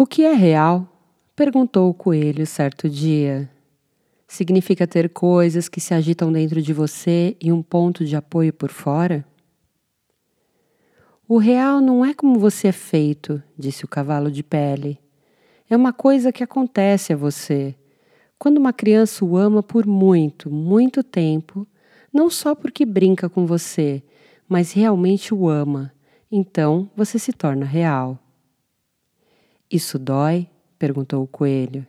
O que é real? perguntou o coelho certo dia. Significa ter coisas que se agitam dentro de você e um ponto de apoio por fora? O real não é como você é feito, disse o cavalo de pele. É uma coisa que acontece a você. Quando uma criança o ama por muito, muito tempo, não só porque brinca com você, mas realmente o ama, então você se torna real. Isso dói? perguntou o coelho.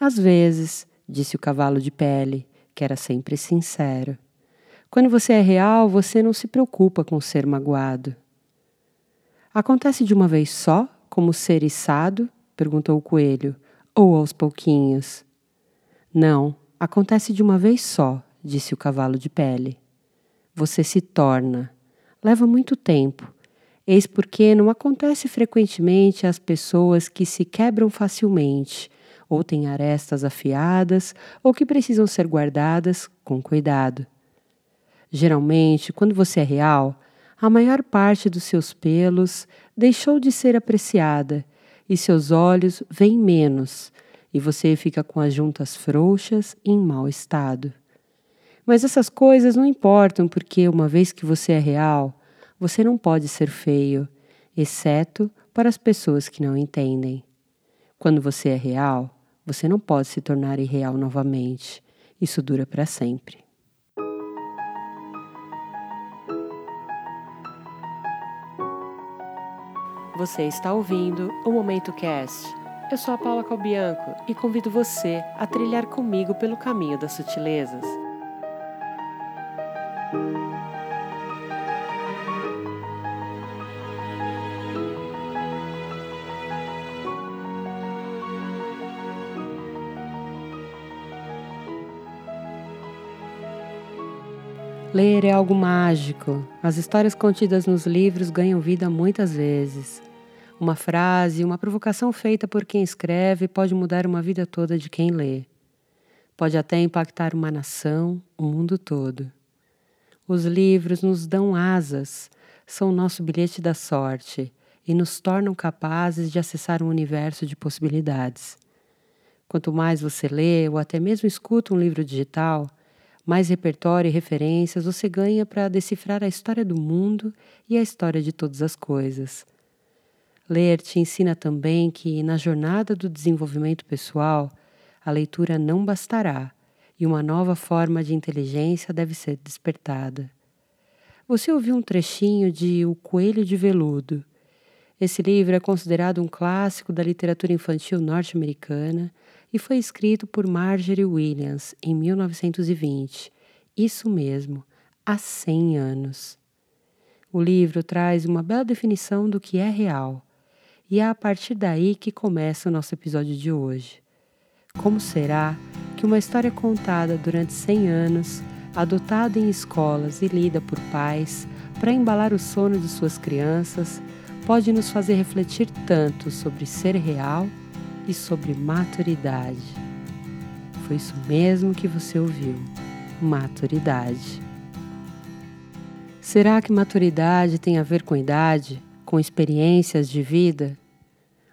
Às vezes, disse o cavalo de pele, que era sempre sincero. Quando você é real, você não se preocupa com ser magoado. Acontece de uma vez só, como ser içado? perguntou o coelho, ou aos pouquinhos? Não, acontece de uma vez só, disse o cavalo de pele. Você se torna. Leva muito tempo, Eis porque não acontece frequentemente às pessoas que se quebram facilmente, ou têm arestas afiadas, ou que precisam ser guardadas com cuidado. Geralmente, quando você é real, a maior parte dos seus pelos deixou de ser apreciada e seus olhos veem menos, e você fica com as juntas frouxas e em mau estado. Mas essas coisas não importam porque, uma vez que você é real, você não pode ser feio, exceto para as pessoas que não entendem. Quando você é real, você não pode se tornar irreal novamente. Isso dura para sempre. Você está ouvindo o Momento Cast. Eu sou a Paula Calbianco e convido você a trilhar comigo pelo caminho das sutilezas. Ler é algo mágico. As histórias contidas nos livros ganham vida muitas vezes. Uma frase, uma provocação feita por quem escreve pode mudar uma vida toda de quem lê. Pode até impactar uma nação, o mundo todo. Os livros nos dão asas, são o nosso bilhete da sorte e nos tornam capazes de acessar um universo de possibilidades. Quanto mais você lê ou até mesmo escuta um livro digital, mais repertório e referências você ganha para decifrar a história do mundo e a história de todas as coisas. Ler te ensina também que, na jornada do desenvolvimento pessoal, a leitura não bastará e uma nova forma de inteligência deve ser despertada. Você ouviu um trechinho de O Coelho de Veludo. Esse livro é considerado um clássico da literatura infantil norte-americana e foi escrito por Marjorie Williams em 1920. Isso mesmo, há 100 anos. O livro traz uma bela definição do que é real, e é a partir daí que começa o nosso episódio de hoje. Como será que uma história contada durante 100 anos, adotada em escolas e lida por pais para embalar o sono de suas crianças, pode nos fazer refletir tanto sobre ser real e sobre maturidade. Foi isso mesmo que você ouviu: maturidade. Será que maturidade tem a ver com idade, com experiências de vida?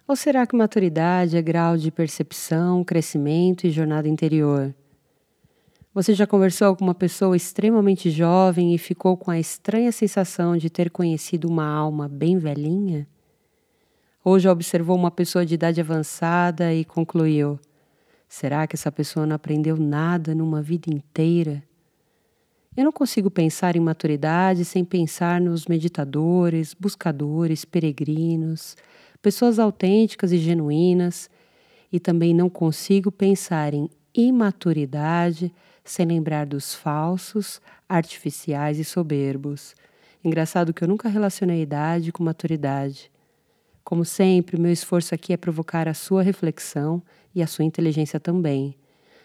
Ou será que maturidade é grau de percepção, crescimento e jornada interior? Você já conversou com uma pessoa extremamente jovem e ficou com a estranha sensação de ter conhecido uma alma bem velhinha? Ou já observou uma pessoa de idade avançada e concluiu: será que essa pessoa não aprendeu nada numa vida inteira? Eu não consigo pensar em maturidade sem pensar nos meditadores, buscadores, peregrinos, pessoas autênticas e genuínas, e também não consigo pensar em imaturidade sem lembrar dos falsos, artificiais e soberbos. Engraçado que eu nunca relacionei idade com maturidade. Como sempre, meu esforço aqui é provocar a sua reflexão e a sua inteligência também,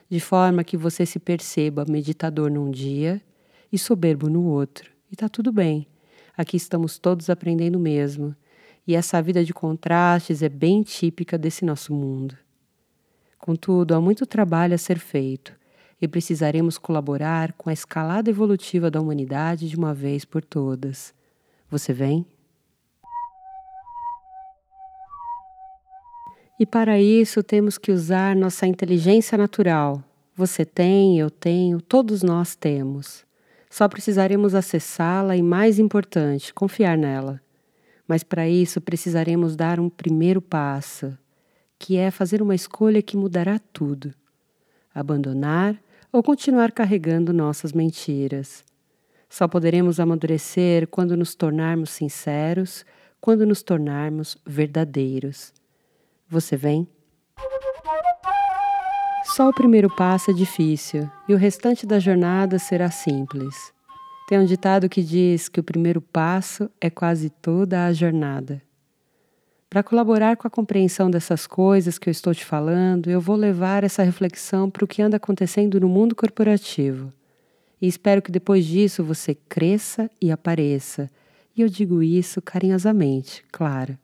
de forma que você se perceba meditador num dia e soberbo no outro. E tá tudo bem. Aqui estamos todos aprendendo mesmo. E essa vida de contrastes é bem típica desse nosso mundo. Contudo, há muito trabalho a ser feito e precisaremos colaborar com a escalada evolutiva da humanidade de uma vez por todas. Você vem? E para isso temos que usar nossa inteligência natural. Você tem, eu tenho, todos nós temos. Só precisaremos acessá-la e, mais importante, confiar nela. Mas para isso precisaremos dar um primeiro passo, que é fazer uma escolha que mudará tudo: abandonar ou continuar carregando nossas mentiras. Só poderemos amadurecer quando nos tornarmos sinceros, quando nos tornarmos verdadeiros. Você vem? Só o primeiro passo é difícil e o restante da jornada será simples. Tem um ditado que diz que o primeiro passo é quase toda a jornada. Para colaborar com a compreensão dessas coisas que eu estou te falando, eu vou levar essa reflexão para o que anda acontecendo no mundo corporativo. E espero que depois disso você cresça e apareça. E eu digo isso carinhosamente, claro.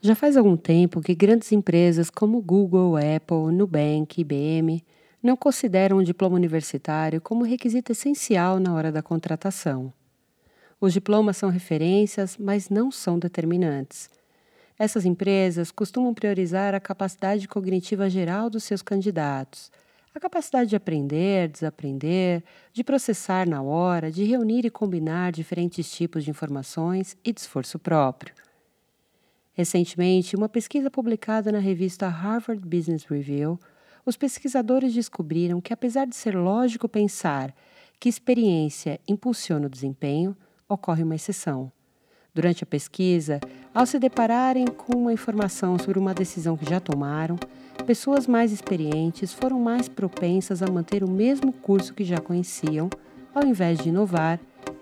Já faz algum tempo que grandes empresas como Google, Apple, Nubank, IBM não consideram o diploma universitário como requisito essencial na hora da contratação. Os diplomas são referências, mas não são determinantes. Essas empresas costumam priorizar a capacidade cognitiva geral dos seus candidatos a capacidade de aprender, desaprender, de processar na hora, de reunir e combinar diferentes tipos de informações e de esforço próprio. Recentemente, uma pesquisa publicada na revista Harvard Business Review, os pesquisadores descobriram que, apesar de ser lógico pensar que experiência impulsiona o desempenho, ocorre uma exceção. Durante a pesquisa, ao se depararem com uma informação sobre uma decisão que já tomaram, pessoas mais experientes foram mais propensas a manter o mesmo curso que já conheciam, ao invés de inovar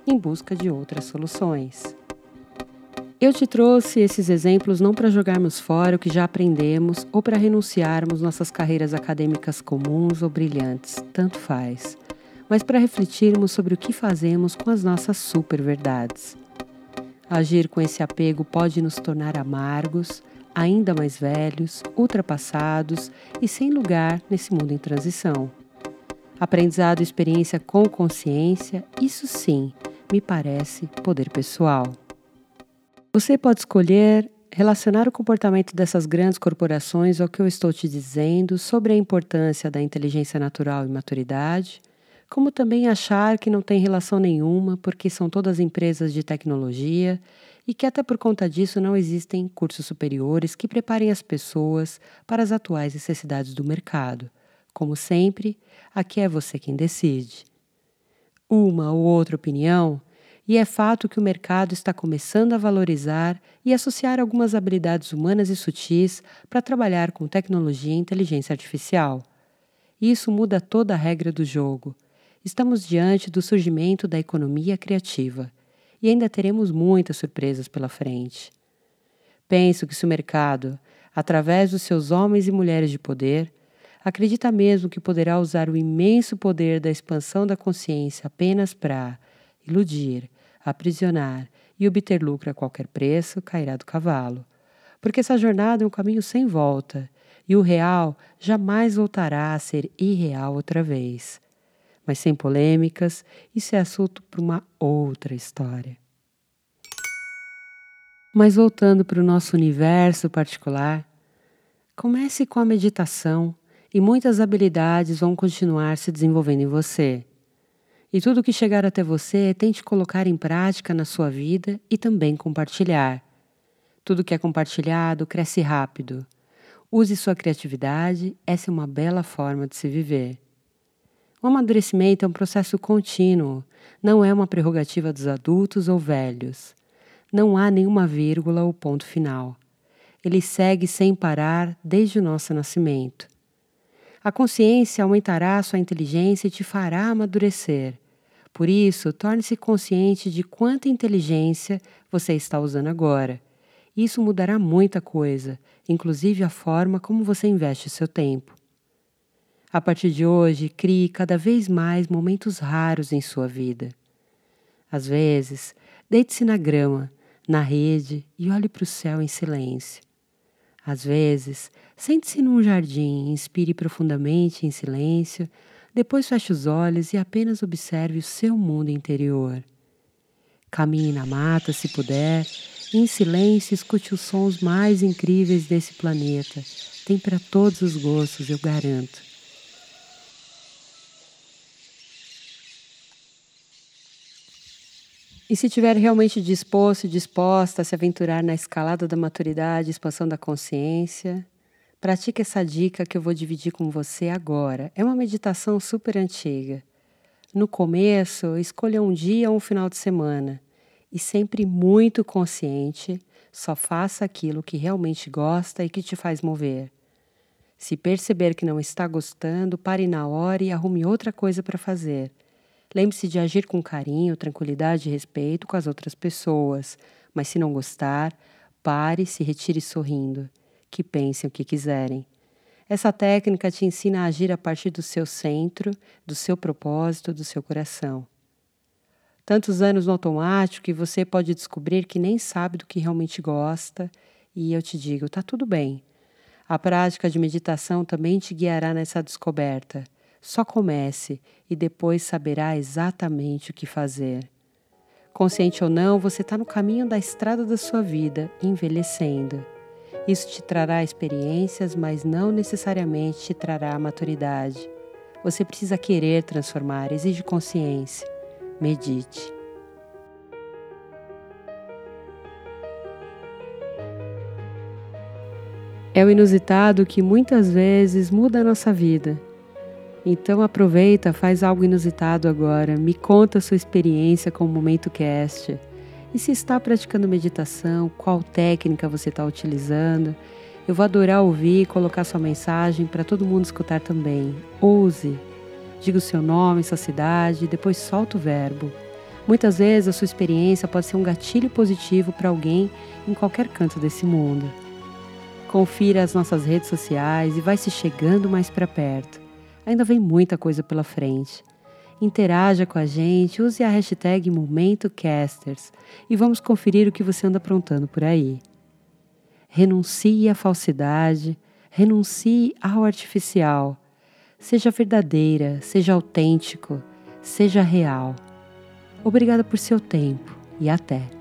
em busca de outras soluções. Eu te trouxe esses exemplos não para jogarmos fora o que já aprendemos ou para renunciarmos nossas carreiras acadêmicas comuns ou brilhantes, tanto faz, mas para refletirmos sobre o que fazemos com as nossas super verdades. Agir com esse apego pode nos tornar amargos, ainda mais velhos, ultrapassados e sem lugar nesse mundo em transição. Aprendizado e experiência com consciência, isso sim, me parece poder pessoal. Você pode escolher relacionar o comportamento dessas grandes corporações ao que eu estou te dizendo sobre a importância da inteligência natural e maturidade, como também achar que não tem relação nenhuma porque são todas empresas de tecnologia e que, até por conta disso, não existem cursos superiores que preparem as pessoas para as atuais necessidades do mercado. Como sempre, aqui é você quem decide. Uma ou outra opinião, e é fato que o mercado está começando a valorizar e associar algumas habilidades humanas e sutis para trabalhar com tecnologia e inteligência artificial. Isso muda toda a regra do jogo. Estamos diante do surgimento da economia criativa e ainda teremos muitas surpresas pela frente. Penso que se o mercado, através dos seus homens e mulheres de poder, acredita mesmo que poderá usar o imenso poder da expansão da consciência apenas para iludir, aprisionar e obter lucro a qualquer preço, cairá do cavalo. Porque essa jornada é um caminho sem volta e o real jamais voltará a ser irreal outra vez mas sem polêmicas, isso é assunto para uma outra história. Mas voltando para o nosso universo particular, comece com a meditação e muitas habilidades vão continuar se desenvolvendo em você. E tudo que chegar até você, tente colocar em prática na sua vida e também compartilhar. Tudo que é compartilhado cresce rápido. Use sua criatividade, essa é uma bela forma de se viver. O amadurecimento é um processo contínuo, não é uma prerrogativa dos adultos ou velhos. Não há nenhuma vírgula ou ponto final. Ele segue sem parar desde o nosso nascimento. A consciência aumentará sua inteligência e te fará amadurecer. Por isso, torne-se consciente de quanta inteligência você está usando agora. Isso mudará muita coisa, inclusive a forma como você investe seu tempo. A partir de hoje, crie cada vez mais momentos raros em sua vida. Às vezes, deite-se na grama, na rede e olhe para o céu em silêncio. Às vezes, sente-se num jardim, inspire profundamente em silêncio, depois feche os olhos e apenas observe o seu mundo interior. Caminhe na mata se puder em silêncio, escute os sons mais incríveis desse planeta. Tem para todos os gostos, eu garanto. E se estiver realmente disposto e disposta a se aventurar na escalada da maturidade, expansão da consciência, pratique essa dica que eu vou dividir com você agora. É uma meditação super antiga. No começo, escolha um dia ou um final de semana e sempre muito consciente, só faça aquilo que realmente gosta e que te faz mover. Se perceber que não está gostando, pare na hora e arrume outra coisa para fazer. Lembre-se de agir com carinho, tranquilidade e respeito com as outras pessoas, mas se não gostar, pare e se retire sorrindo. Que pensem o que quiserem. Essa técnica te ensina a agir a partir do seu centro, do seu propósito, do seu coração. Tantos anos no automático que você pode descobrir que nem sabe do que realmente gosta, e eu te digo, tá tudo bem. A prática de meditação também te guiará nessa descoberta. Só comece e depois saberá exatamente o que fazer. Consciente ou não, você está no caminho da estrada da sua vida, envelhecendo. Isso te trará experiências, mas não necessariamente te trará maturidade. Você precisa querer transformar, exige consciência. Medite. É o inusitado que muitas vezes muda a nossa vida. Então aproveita, faz algo inusitado agora, me conta a sua experiência com o Momento Cast. E se está praticando meditação, qual técnica você está utilizando? Eu vou adorar ouvir e colocar sua mensagem para todo mundo escutar também. Ouse. Diga o seu nome, sua cidade, depois solta o verbo. Muitas vezes a sua experiência pode ser um gatilho positivo para alguém em qualquer canto desse mundo. Confira as nossas redes sociais e vai se chegando mais para perto. Ainda vem muita coisa pela frente. Interaja com a gente, use a hashtag MomentoCasters e vamos conferir o que você anda aprontando por aí. Renuncie à falsidade, renuncie ao artificial. Seja verdadeira, seja autêntico, seja real. Obrigada por seu tempo e até!